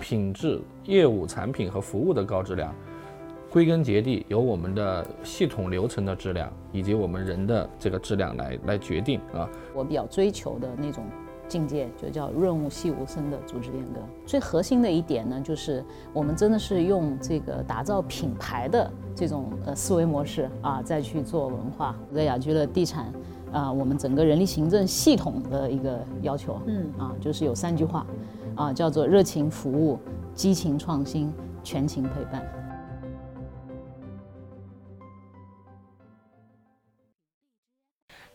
品质、业务、产品和服务的高质量，归根结底由我们的系统流程的质量以及我们人的这个质量来来决定啊。我比较追求的那种境界，就叫润物细无声的组织变革。最核心的一点呢，就是我们真的是用这个打造品牌的这种呃思维模式啊，再去做文化。在雅居乐地产啊，我们整个人力行政系统的一个要求，嗯啊，就是有三句话。啊，叫做热情服务、激情创新、全情陪伴。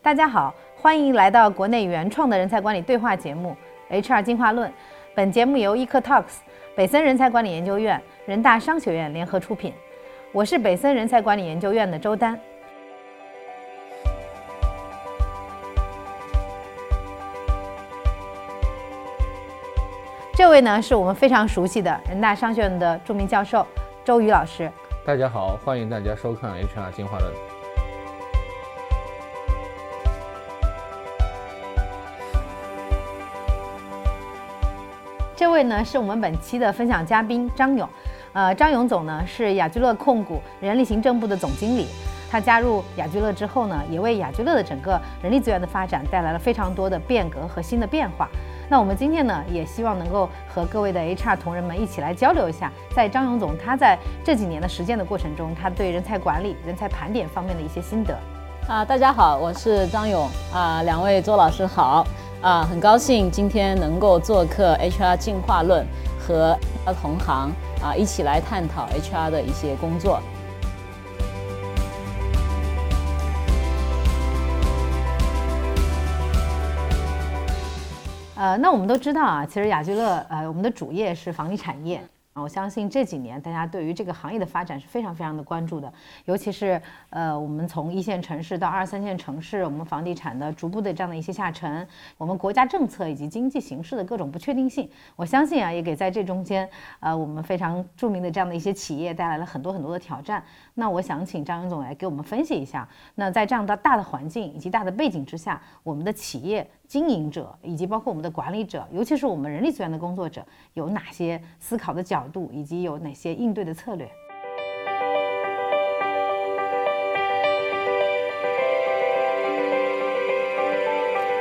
大家好，欢迎来到国内原创的人才管理对话节目《HR 进化论》。本节目由 EcoTalks、北森人才管理研究院、人大商学院联合出品。我是北森人才管理研究院的周丹。这位呢，是我们非常熟悉的人大商学院的著名教授周瑜老师。大家好，欢迎大家收看 HR 进化论。位呢，是我们本期的分享嘉宾张勇。呃，张勇总呢，是雅居乐控股人力行政部的总经理。他加入雅居乐之后呢，也为雅居乐的整个人力资源的发展带来了非常多的变革和新的变化。那我们今天呢，也希望能够和各位的 HR 同仁们一起来交流一下，在张勇总他在这几年的实践的过程中，他对人才管理、人才盘点方面的一些心得。啊，大家好，我是张勇啊，两位周老师好啊，很高兴今天能够做客 HR 进化论，和同行啊一起来探讨 HR 的一些工作。呃，那我们都知道啊，其实雅居乐，呃，我们的主业是房地产业。啊，我相信这几年大家对于这个行业的发展是非常非常的关注的，尤其是呃，我们从一线城市到二三线城市，我们房地产的逐步的这样的一些下沉，我们国家政策以及经济形势的各种不确定性，我相信啊，也给在这中间，呃，我们非常著名的这样的一些企业带来了很多很多的挑战。那我想请张勇总来给我们分析一下，那在这样的大的环境以及大的背景之下，我们的企业。经营者以及包括我们的管理者，尤其是我们人力资源的工作者，有哪些思考的角度，以及有哪些应对的策略？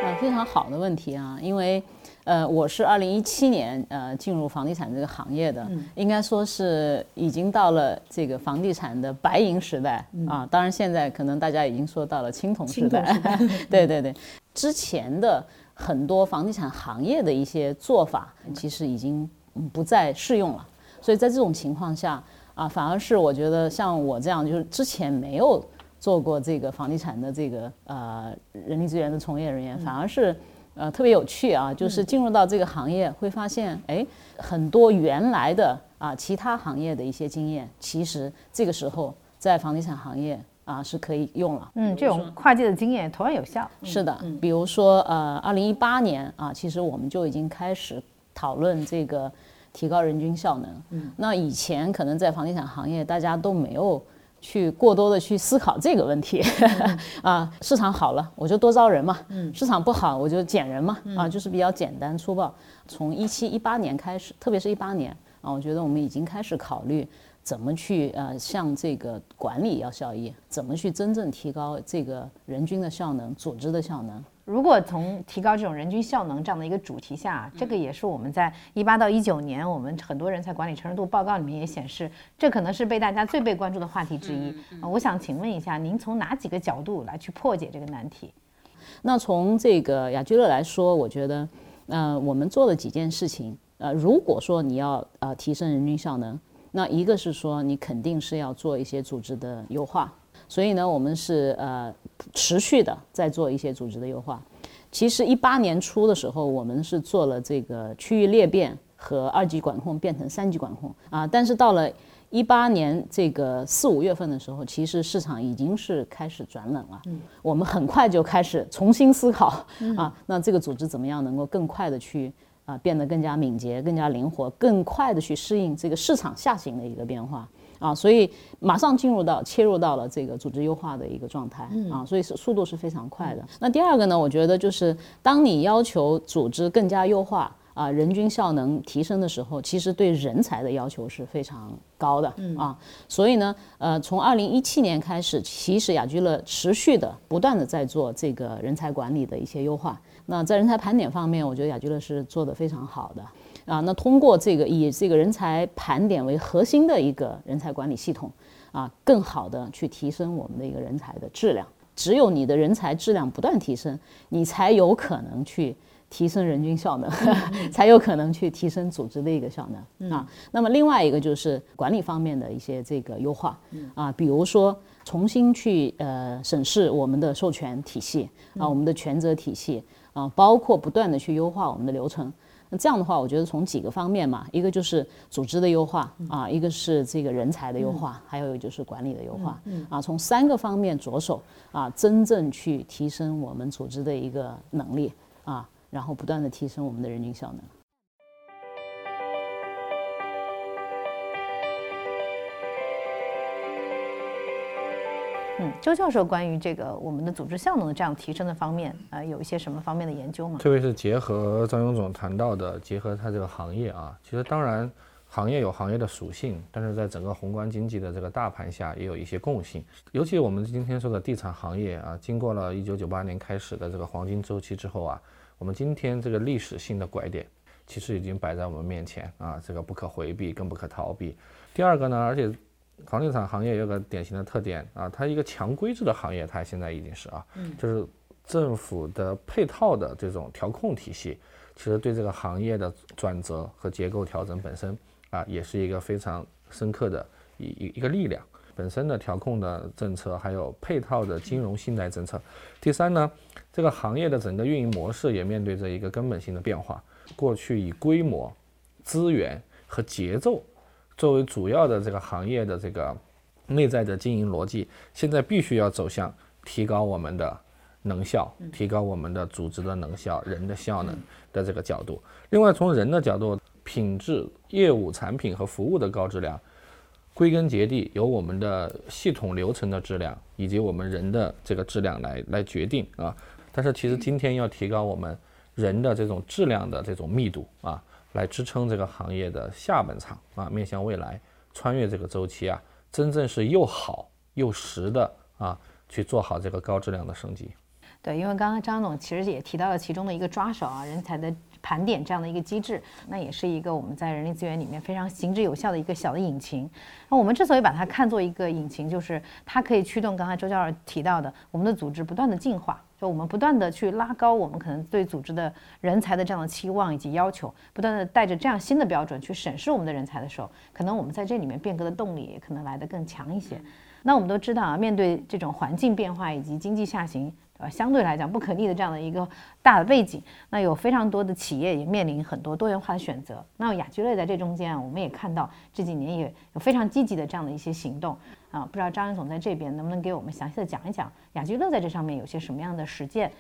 啊，非常好的问题啊！因为，呃，我是二零一七年呃进入房地产这个行业的，应该说是已经到了这个房地产的白银时代啊。当然，现在可能大家已经说到了青铜时代。对对对。之前的很多房地产行业的一些做法，其实已经不再适用了。所以在这种情况下啊，反而是我觉得像我这样，就是之前没有做过这个房地产的这个呃人力资源的从业人员，反而是呃特别有趣啊。就是进入到这个行业，会发现哎，很多原来的啊其他行业的一些经验，其实这个时候在房地产行业。啊，是可以用了。嗯，这种跨界的经验同样有效。是的，比如说，呃，二零一八年啊，其实我们就已经开始讨论这个提高人均效能。嗯，那以前可能在房地产行业，大家都没有去过多的去思考这个问题。啊，市场好了，我就多招人嘛。嗯，市场不好，我就减人嘛。啊，就是比较简单粗暴。从一七一八年开始，特别是一八年啊，我觉得我们已经开始考虑。怎么去呃，向这个管理要效益？怎么去真正提高这个人均的效能、组织的效能？如果从提高这种人均效能这样的一个主题下，这个也是我们在一八到一九年我们很多人才管理成熟度报告里面也显示，这可能是被大家最被关注的话题之一。我想请问一下，您从哪几个角度来去破解这个难题？那从这个雅居乐来说，我觉得，呃，我们做了几件事情。呃，如果说你要呃提升人均效能，那一个是说，你肯定是要做一些组织的优化，所以呢，我们是呃持续的在做一些组织的优化。其实一八年初的时候，我们是做了这个区域裂变和二级管控变成三级管控啊，但是到了一八年这个四五月份的时候，其实市场已经是开始转冷了。嗯，我们很快就开始重新思考啊，那这个组织怎么样能够更快的去。啊，变得更加敏捷、更加灵活、更快的去适应这个市场下行的一个变化啊，所以马上进入到切入到了这个组织优化的一个状态啊，所以是速度是非常快的。那第二个呢，我觉得就是当你要求组织更加优化。啊，人均效能提升的时候，其实对人才的要求是非常高的啊。所以呢，呃，从二零一七年开始，其实雅居乐持续的、不断的在做这个人才管理的一些优化。那在人才盘点方面，我觉得雅居乐是做的非常好的啊。那通过这个以这个人才盘点为核心的一个人才管理系统啊，更好的去提升我们的一个人才的质量。只有你的人才质量不断提升，你才有可能去。提升人均效能，才有可能去提升组织的一个效能啊。那么另外一个就是管理方面的一些这个优化啊，比如说重新去呃审视我们的授权体系啊，我们的权责体系啊，包括不断的去优化我们的流程。那这样的话，我觉得从几个方面嘛，一个就是组织的优化啊，一个是这个人才的优化，还有一个就是管理的优化啊，从三个方面着手啊，真正去提升我们组织的一个能力啊。然后不断的提升我们的人均效能。嗯，周教授关于这个我们的组织效能的这样提升的方面，呃，有一些什么方面的研究吗？特别是结合张勇总谈到的，结合他这个行业啊，其实当然行业有行业的属性，但是在整个宏观经济的这个大盘下，也有一些共性。尤其我们今天说的地产行业啊，经过了一九九八年开始的这个黄金周期之后啊。我们今天这个历史性的拐点，其实已经摆在我们面前啊，这个不可回避，更不可逃避。第二个呢，而且房地产行业有个典型的特点啊，它一个强规制的行业，它现在已经是啊，就是政府的配套的这种调控体系，其实对这个行业的转折和结构调整本身啊，也是一个非常深刻的一一一个力量。本身的调控的政策，还有配套的金融信贷政策。第三呢，这个行业的整个运营模式也面对着一个根本性的变化。过去以规模、资源和节奏作为主要的这个行业的这个内在的经营逻辑，现在必须要走向提高我们的能效，提高我们的组织的能效、人的效能的这个角度。另外，从人的角度，品质、业务、产品和服务的高质量。归根结底，由我们的系统流程的质量以及我们人的这个质量来来决定啊。但是其实今天要提高我们人的这种质量的这种密度啊，来支撑这个行业的下半场啊，面向未来，穿越这个周期啊，真正是又好又实的啊，去做好这个高质量的升级。对，因为刚刚张总其实也提到了其中的一个抓手啊，人才的。盘点这样的一个机制，那也是一个我们在人力资源里面非常行之有效的一个小的引擎。那我们之所以把它看作一个引擎，就是它可以驱动刚才周教授提到的我们的组织不断的进化，就我们不断的去拉高我们可能对组织的人才的这样的期望以及要求，不断的带着这样新的标准去审视我们的人才的时候，可能我们在这里面变革的动力也可能来得更强一些。那我们都知道啊，面对这种环境变化以及经济下行。呃，相对来讲不可逆的这样的一个大的背景，那有非常多的企业也面临很多多元化的选择。那雅居乐在这中间啊，我们也看到这几年也有非常积极的这样的一些行动啊。不知道张云总在这边能不能给我们详细的讲一讲雅居乐在这上面有些什么样的实践？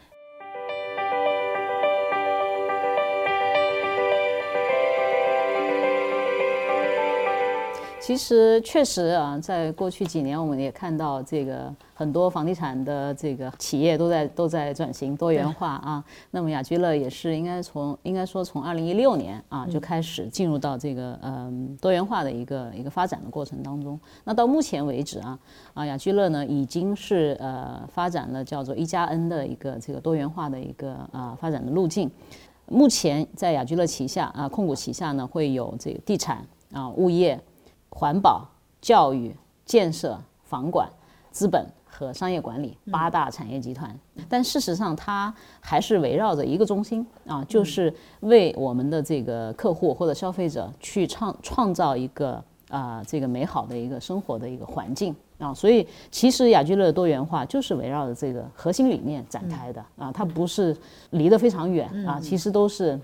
其实确实啊，在过去几年，我们也看到这个很多房地产的这个企业都在都在转型多元化啊。那么雅居乐也是应该从应该说从二零一六年啊就开始进入到这个嗯多元化的一个一个发展的过程当中。那到目前为止啊啊雅居乐呢已经是呃发展了叫做一加 N 的一个这个多元化的一个啊发展的路径。目前在雅居乐旗下啊控股旗下呢会有这个地产啊物业。环保、教育、建设、房管、资本和商业管理八大产业集团，但事实上它还是围绕着一个中心啊，就是为我们的这个客户或者消费者去创创造一个啊这个美好的一个生活的一个环境。啊。所以其实雅居乐的多元化就是围绕着这个核心理念展开的。啊，它不是离得非常远啊，其实都是。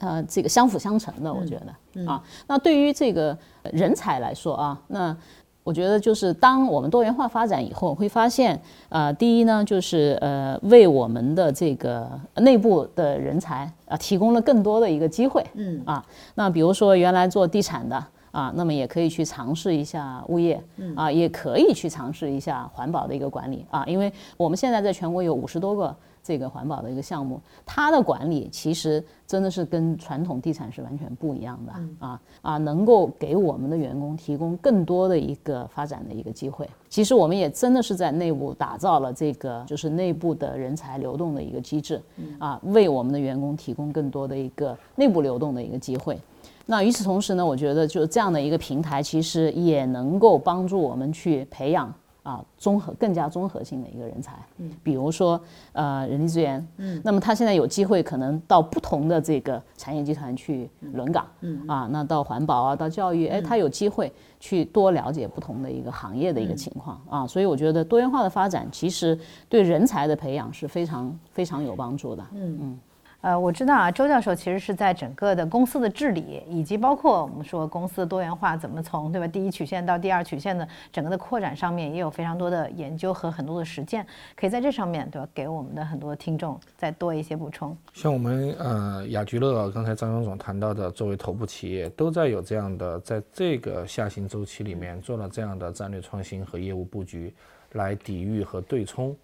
呃，这个相辅相成的，我觉得啊。那对于这个人才来说啊，那我觉得就是当我们多元化发展以后，会发现，呃，第一呢，就是呃，为我们的这个内部的人才啊，提供了更多的一个机会。嗯啊，那比如说原来做地产的。啊，那么也可以去尝试一下物业，啊，也可以去尝试一下环保的一个管理啊，因为我们现在在全国有五十多个。这个环保的一个项目，它的管理其实真的是跟传统地产是完全不一样的啊啊，能够给我们的员工提供更多的一个发展的一个机会。其实我们也真的是在内部打造了这个就是内部的人才流动的一个机制啊，为我们的员工提供更多的一个内部流动的一个机会。那与此同时呢，我觉得就是这样的一个平台，其实也能够帮助我们去培养。啊，综合更加综合性的一个人才，嗯，比如说呃人力资源，嗯，那么他现在有机会可能到不同的这个产业集团去轮岗，嗯。啊，那到环保啊，到教育，哎，他有机会去多了解不同的一个行业的一个情况啊，所以我觉得多元化的发展其实对人才的培养是非常非常有帮助的，嗯。嗯。呃，我知道啊，周教授其实是在整个的公司的治理，以及包括我们说公司的多元化怎么从对吧第一曲线到第二曲线的整个的扩展上面，也有非常多的研究和很多的实践，可以在这上面对吧给我们的很多听众再多一些补充。像我们呃雅居乐刚才张勇总谈到的，作为头部企业，都在有这样的在这个下行周期里面做了这样的战略创新和业务布局，来抵御和对冲。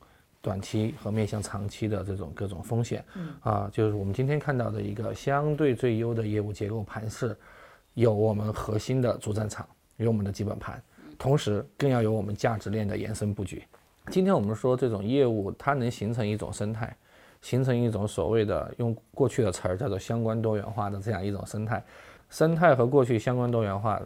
短期和面向长期的这种各种风险，啊，就是我们今天看到的一个相对最优的业务结构盘是，有我们核心的主战场，有我们的基本盘，同时更要有我们价值链的延伸布局。今天我们说这种业务，它能形成一种生态，形成一种所谓的用过去的词儿叫做相关多元化的这样一种生态。生态和过去相关多元化，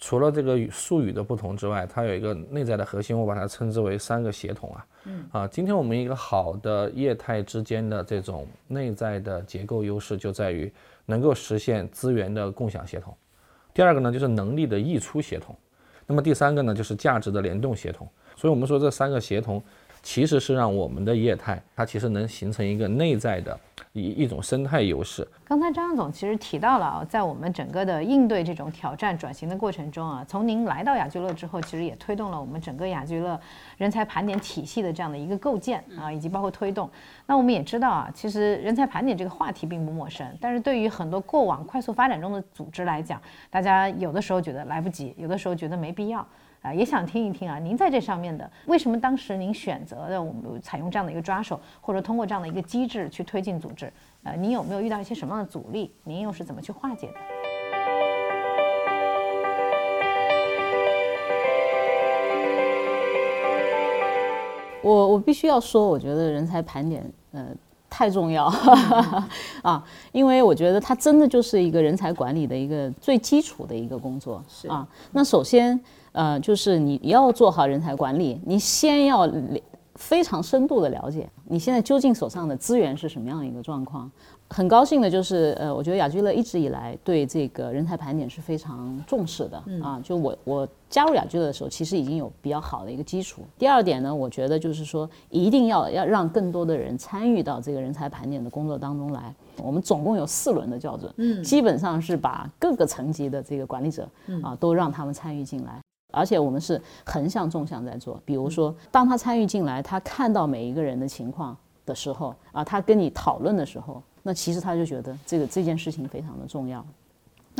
除了这个术语的不同之外，它有一个内在的核心，我把它称之为三个协同啊。嗯啊，今天我们一个好的业态之间的这种内在的结构优势，就在于能够实现资源的共享协同。第二个呢，就是能力的溢出协同。那么第三个呢，就是价值的联动协同。所以我们说这三个协同，其实是让我们的业态它其实能形成一个内在的。一一种生态优势。刚才张总其实提到了啊，在我们整个的应对这种挑战转型的过程中啊，从您来到雅居乐之后，其实也推动了我们整个雅居乐人才盘点体系的这样的一个构建啊，以及包括推动。那我们也知道啊，其实人才盘点这个话题并不陌生，但是对于很多过往快速发展中的组织来讲，大家有的时候觉得来不及，有的时候觉得没必要。啊，也想听一听啊，您在这上面的为什么当时您选择的我们采用这样的一个抓手，或者通过这样的一个机制去推进组织？呃，您有没有遇到一些什么样的阻力？您又是怎么去化解的？我我必须要说，我觉得人才盘点呃太重要 啊，因为我觉得它真的就是一个人才管理的一个最基础的一个工作是啊。那首先。呃，就是你要做好人才管理，你先要非常深度的了解你现在究竟手上的资源是什么样一个状况。很高兴的就是，呃，我觉得雅居乐一直以来对这个人才盘点是非常重视的啊。就我我加入雅居乐的时候，其实已经有比较好的一个基础。第二点呢，我觉得就是说，一定要要让更多的人参与到这个人才盘点的工作当中来。我们总共有四轮的校准，嗯，基本上是把各个层级的这个管理者啊，都让他们参与进来。而且我们是横向纵向在做，比如说，当他参与进来，他看到每一个人的情况的时候，啊，他跟你讨论的时候，那其实他就觉得这个这件事情非常的重要。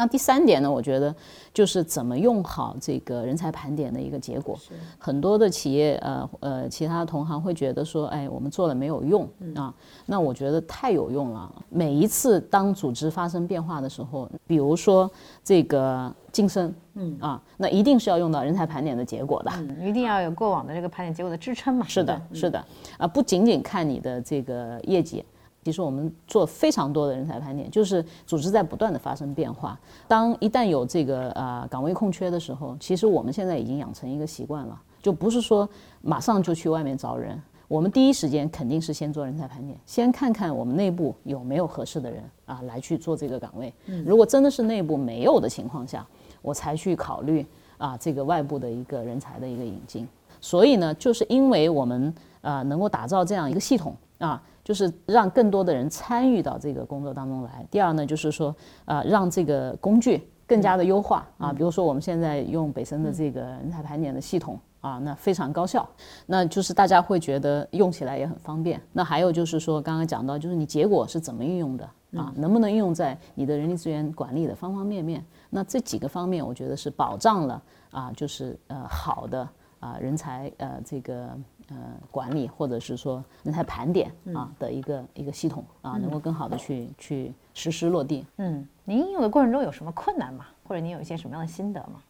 那第三点呢，我觉得就是怎么用好这个人才盘点的一个结果。很多的企业，呃呃，其他同行会觉得说，哎，我们做了没有用啊？那我觉得太有用了。每一次当组织发生变化的时候，比如说这个晋升，嗯啊，那一定是要用到人才盘点的结果的，一定要有过往的这个盘点结果的支撑嘛。是的，是的，啊，不仅仅看你的这个业绩。其实我们做非常多的人才盘点，就是组织在不断的发生变化。当一旦有这个呃岗位空缺的时候，其实我们现在已经养成一个习惯了，就不是说马上就去外面招人，我们第一时间肯定是先做人才盘点，先看看我们内部有没有合适的人啊来去做这个岗位。如果真的是内部没有的情况下，我才去考虑啊这个外部的一个人才的一个引进。所以呢，就是因为我们呃能够打造这样一个系统啊。就是让更多的人参与到这个工作当中来。第二呢，就是说，呃，让这个工具更加的优化啊。比如说，我们现在用北森的这个人才盘点的系统啊，那非常高效。那就是大家会觉得用起来也很方便。那还有就是说，刚刚讲到，就是你结果是怎么运用的啊，能不能运用在你的人力资源管理的方方面面？那这几个方面，我觉得是保障了啊，就是呃好的啊人才呃这个呃管理或者是说人才盘点啊的一个一个系统啊，能够更好的去去实施落地。嗯，您应用的过程中有什么困难吗？或者您有一些什么样的心得吗？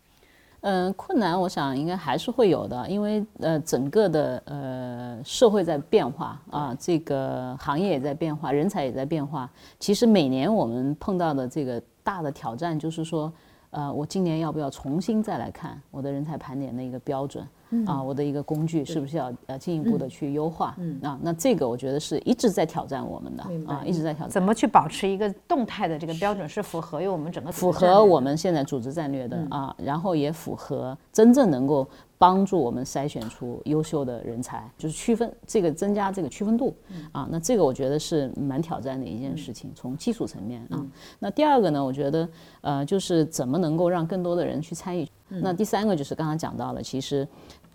嗯，困难我想应该还是会有的，因为呃，整个的呃社会在变化啊，这个行业也在变化，人才也在变化。其实每年我们碰到的这个大的挑战就是说，呃，我今年要不要重新再来看我的人才盘点的一个标准？啊，我的一个工具是不是要呃进一步的去优化？啊，那这个我觉得是一直在挑战我们的啊，一直在挑战。怎么去保持一个动态的这个标准，是符合于我们整个符合我们现在组织战略的啊，然后也符合真正能够帮助我们筛选出优秀的人才，就是区分这个增加这个区分度啊。那这个我觉得是蛮挑战的一件事情，从技术层面啊。那第二个呢，我觉得呃，就是怎么能够让更多的人去参与。那第三个就是刚刚讲到了，其实。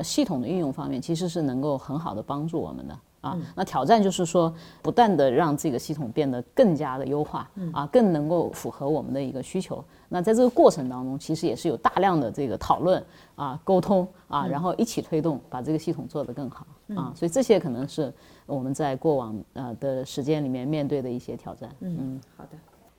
系统的运用方面，其实是能够很好的帮助我们的啊。那挑战就是说，不断的让这个系统变得更加的优化啊，更能够符合我们的一个需求。那在这个过程当中，其实也是有大量的这个讨论啊、沟通啊，然后一起推动，把这个系统做得更好啊。所以这些可能是我们在过往呃的时间里面面对的一些挑战。嗯，好的。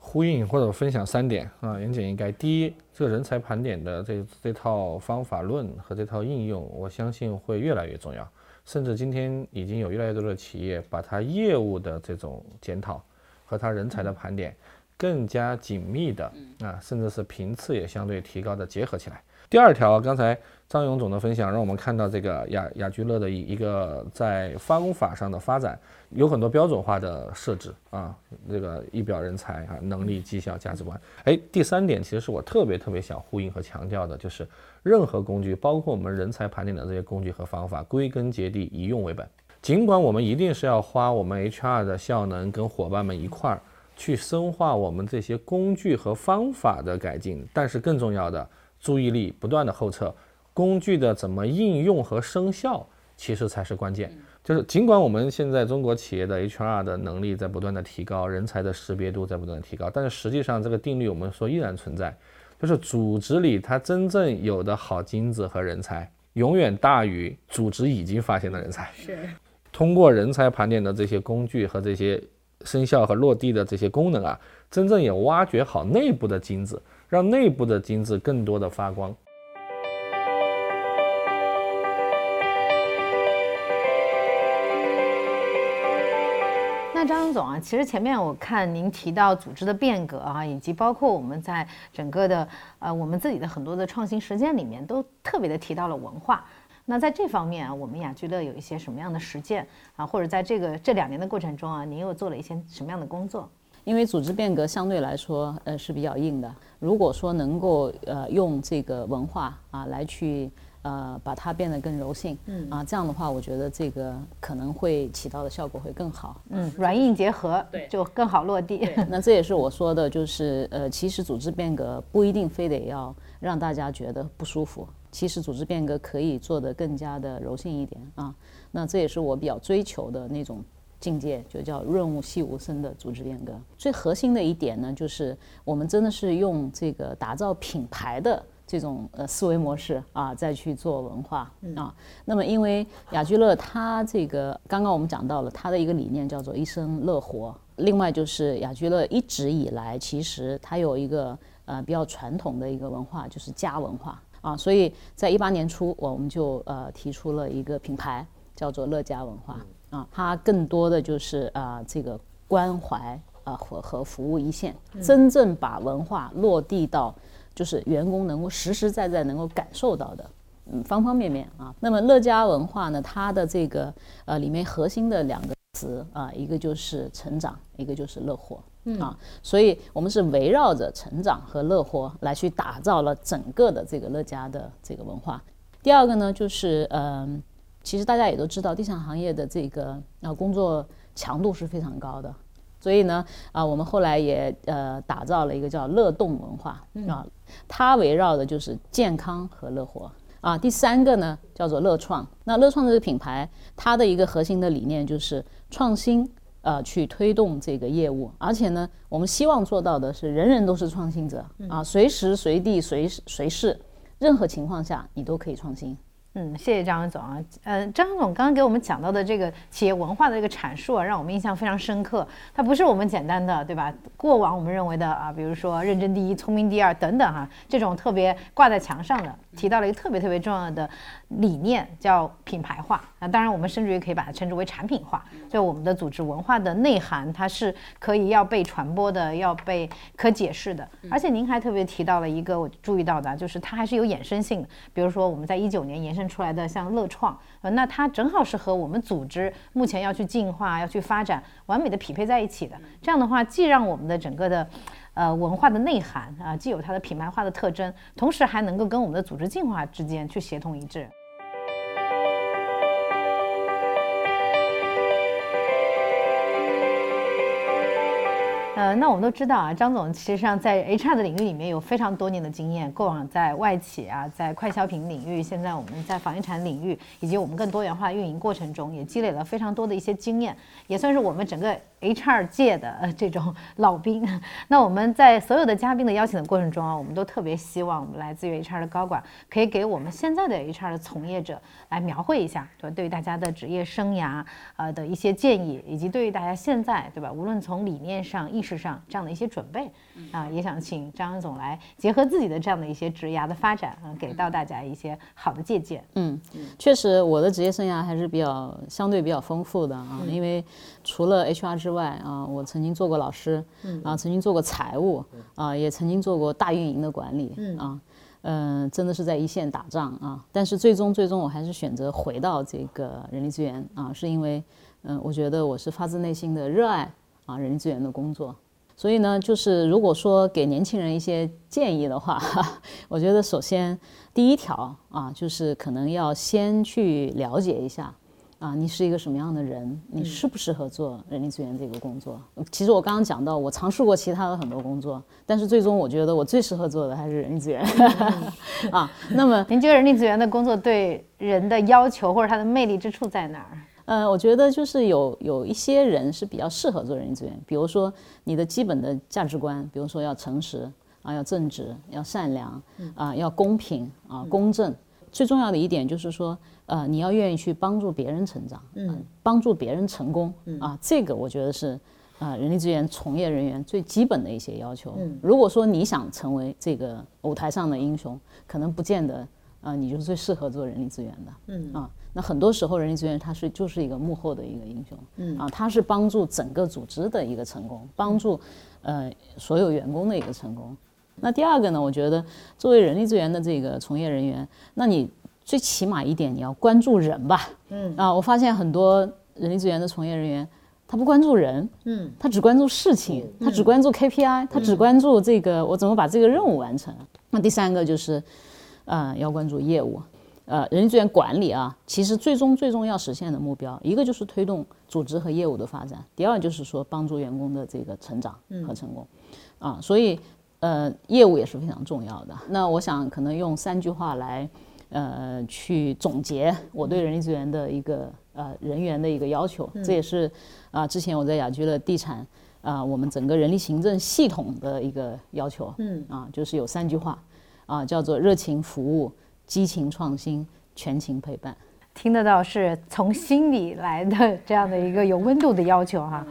呼应或者分享三点啊，言简意赅第一，这个人才盘点的这这套方法论和这套应用，我相信会越来越重要，甚至今天已经有越来越多的企业把它业务的这种检讨和它人才的盘点更加紧密的啊，甚至是频次也相对提高的结合起来。第二条，刚才张勇总的分享让我们看到这个雅雅居乐的一一个在方法上的发展，有很多标准化的设置啊，这个一表人才啊，能力、绩效、价值观。哎，第三点其实是我特别特别想呼应和强调的，就是任何工具，包括我们人才盘点的这些工具和方法，归根结底以用为本。尽管我们一定是要花我们 HR 的效能跟伙伴们一块儿去深化我们这些工具和方法的改进，但是更重要的。注意力不断的后撤，工具的怎么应用和生效，其实才是关键。就是尽管我们现在中国企业的 HR 的能力在不断的提高，人才的识别度在不断的提高，但是实际上这个定律我们说依然存在，就是组织里它真正有的好金子和人才，永远大于组织已经发现的人才。是通过人才盘点的这些工具和这些生效和落地的这些功能啊，真正也挖掘好内部的金子。让内部的金子更多的发光。那张总啊，其实前面我看您提到组织的变革啊，以及包括我们在整个的呃我们自己的很多的创新实践里面，都特别的提到了文化。那在这方面啊，我们雅居乐有一些什么样的实践啊？或者在这个这两年的过程中啊，您又做了一些什么样的工作？因为组织变革相对来说，呃是比较硬的。如果说能够呃用这个文化啊来去呃把它变得更柔性，嗯啊这样的话，我觉得这个可能会起到的效果会更好。嗯，软硬结合，对，就更好落地。那这也是我说的，就是呃其实组织变革不一定非得要让大家觉得不舒服，其实组织变革可以做得更加的柔性一点啊。那这也是我比较追求的那种。境界就叫润物细无声的组织变革。最核心的一点呢，就是我们真的是用这个打造品牌的这种呃思维模式啊，再去做文化啊。那么，因为雅居乐它这个刚刚我们讲到了它的一个理念叫做一生乐活。另外就是雅居乐一直以来其实它有一个呃比较传统的一个文化，就是家文化啊。所以在一八年初，我们就呃提出了一个品牌，叫做乐家文化。啊，它更多的就是啊，这个关怀啊和和服务一线，真正把文化落地到就是员工能够实实在在能够感受到的，嗯，方方面面啊。那么乐家文化呢，它的这个呃里面核心的两个词啊，一个就是成长，一个就是乐活啊。所以我们是围绕着成长和乐活来去打造了整个的这个乐家的这个文化。第二个呢，就是嗯。其实大家也都知道，地产行业的这个呃工作强度是非常高的，所以呢啊，我们后来也呃打造了一个叫乐动文化啊，它围绕的就是健康和乐活。啊。第三个呢叫做乐创，那乐创这个品牌，它的一个核心的理念就是创新呃去推动这个业务，而且呢，我们希望做到的是人人都是创新者啊，随时随地随随时任何情况下你都可以创新。嗯，谢谢张总啊。呃，张总刚刚给我们讲到的这个企业文化的这个阐述啊，让我们印象非常深刻。它不是我们简单的，对吧？过往我们认为的啊，比如说认真第一、聪明第二等等哈，这种特别挂在墙上的，提到了一个特别特别重要的理念，叫品牌化。那当然，我们甚至于可以把它称之为产品化。就我们的组织文化的内涵，它是可以要被传播的，要被可解释的。而且您还特别提到了一个我注意到的，就是它还是有衍生性的。比如说我们在一九年延伸。出来的像乐创，呃，那它正好是和我们组织目前要去进化、要去发展，完美的匹配在一起的。这样的话，既让我们的整个的，呃，文化的内涵啊，既有它的品牌化的特征，同时还能够跟我们的组织进化之间去协同一致。呃，那我们都知道啊，张总其实上在 HR 的领域里面有非常多年的经验，过往在外企啊，在快消品领域，现在我们在房地产领域，以及我们更多元化运营过程中，也积累了非常多的一些经验，也算是我们整个。HR 界的呃这种 老兵，那我们在所有的嘉宾的邀请的过程中啊，我们都特别希望我们来自于 HR 的高管可以给我们现在的 HR 的从业者来描绘一下，对吧？对于大家的职业生涯呃的一些建议，以及对于大家现在对吧，无论从理念上、意识上这样的一些准备啊，也想请张总来结合自己的这样的一些职涯的发展啊，给到大家一些好的借鉴。嗯，确实我的职业生涯还是比较相对比较丰富的啊，因为除了 HR 之外啊，我曾经做过老师，啊，曾经做过财务，啊，也曾经做过大运营的管理，啊，嗯，真的是在一线打仗啊。但是最终，最终我还是选择回到这个人力资源啊，是因为，嗯，我觉得我是发自内心的热爱啊人力资源的工作。所以呢，就是如果说给年轻人一些建议的话，我觉得首先第一条啊，就是可能要先去了解一下。啊，你是一个什么样的人？你适不适合做人力资源这个工作？其实我刚刚讲到，我尝试过其他的很多工作，但是最终我觉得我最适合做的还是人力资源。啊，那么 您觉得人力资源的工作对人的要求或者它的魅力之处在哪儿？呃，我觉得就是有有一些人是比较适合做人力资源，比如说你的基本的价值观，比如说要诚实啊，要正直，要善良啊，要公平啊，公正。最重要的一点就是说。呃，你要愿意去帮助别人成长，嗯，帮助别人成功，嗯啊，这个我觉得是，呃，人力资源从业人员最基本的一些要求。如果说你想成为这个舞台上的英雄，可能不见得，啊，你就是最适合做人力资源的，嗯，啊，那很多时候人力资源它是就是一个幕后的一个英雄，嗯，啊，它是帮助整个组织的一个成功，帮助，呃，所有员工的一个成功。那第二个呢，我觉得作为人力资源的这个从业人员，那你。最起码一点，你要关注人吧。嗯啊，我发现很多人力资源的从业人员，他不关注人，嗯，他只关注事情，他只关注 KPI，他只关注这个我怎么把这个任务完成。那第三个就是，呃，要关注业务。呃，人力资源管理啊，其实最终最终要实现的目标，一个就是推动组织和业务的发展，第二就是说帮助员工的这个成长和成功。啊，所以呃，业务也是非常重要的。那我想可能用三句话来。呃，去总结我对人力资源的一个呃人员的一个要求，这也是啊之前我在雅居乐地产啊我们整个人力行政系统的一个要求，嗯。啊就是有三句话啊叫做热情服务、激情创新、全情陪伴，听得到是从心里来的这样的一个有温度的要求哈，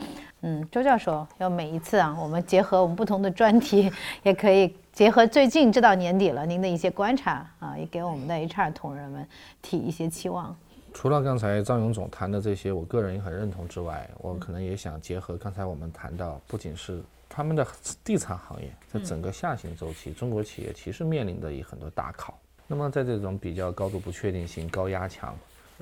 嗯，周教授要每一次啊，我们结合我们不同的专题，也可以。结合最近这到年底了，您的一些观察啊，也给我们的 HR 同仁们提一些期望。除了刚才张勇总谈的这些，我个人也很认同之外，我可能也想结合刚才我们谈到，不仅是他们的地产行业，在整个下行周期，中国企业其实面临的也很多大考。那么在这种比较高度不确定性、高压强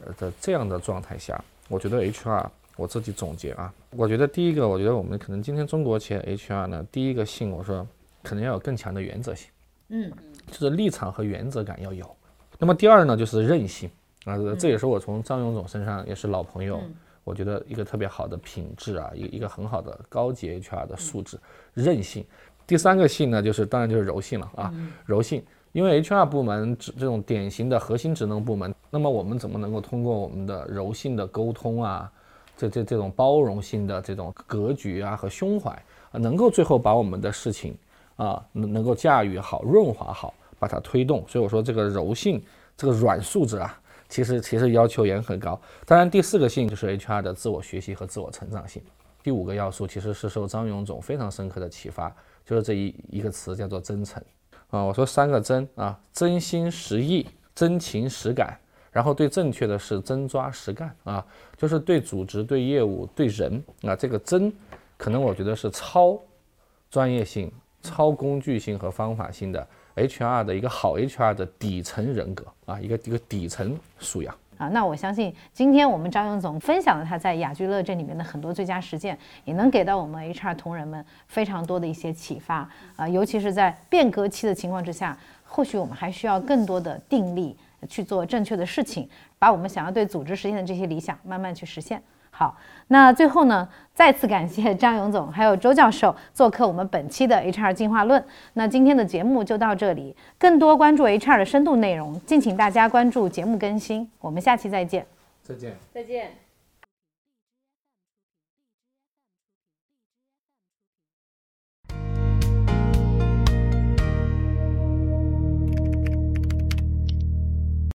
呃的这样的状态下，我觉得 HR 我自己总结啊，我觉得第一个，我觉得我们可能今天中国企业 HR 呢，第一个性，我说。可能要有更强的原则性，嗯，就是立场和原则感要有。那么第二呢，就是韧性啊，这也是我从张勇总身上也是老朋友，我觉得一个特别好的品质啊，一一个很好的高级 HR 的素质，韧性。第三个性呢，就是当然就是柔性了啊，柔性。因为 HR 部门这这种典型的核心职能部门，那么我们怎么能够通过我们的柔性的沟通啊，这这这种包容性的这种格局啊和胸怀啊，能够最后把我们的事情啊能能够驾驭好、润滑好，把它推动。所以我说这个柔性，这个软素质啊，其实其实要求也很高。当然，第四个性就是 HR 的自我学习和自我成长性。第五个要素其实是受张勇总非常深刻的启发，就是这一一个词叫做真诚啊。我说三个真啊，真心实意、真情实感，然后对正确的事真抓实干啊，就是对组织、对业务、对人啊，这个真，可能我觉得是超专业性、超工具性和方法性的 HR 的一个好 HR 的底层人格啊，一个一个底层素养。啊，那我相信今天我们张勇总分享了他在雅居乐这里面的很多最佳实践，也能给到我们 HR 同仁们非常多的一些启发啊，尤其是在变革期的情况之下，或许我们还需要更多的定力去做正确的事情，把我们想要对组织实现的这些理想慢慢去实现。好，那最后呢，再次感谢张勇总还有周教授做客我们本期的 HR 进化论。那今天的节目就到这里，更多关注 HR 的深度内容，敬请大家关注节目更新。我们下期再见。再见。再见。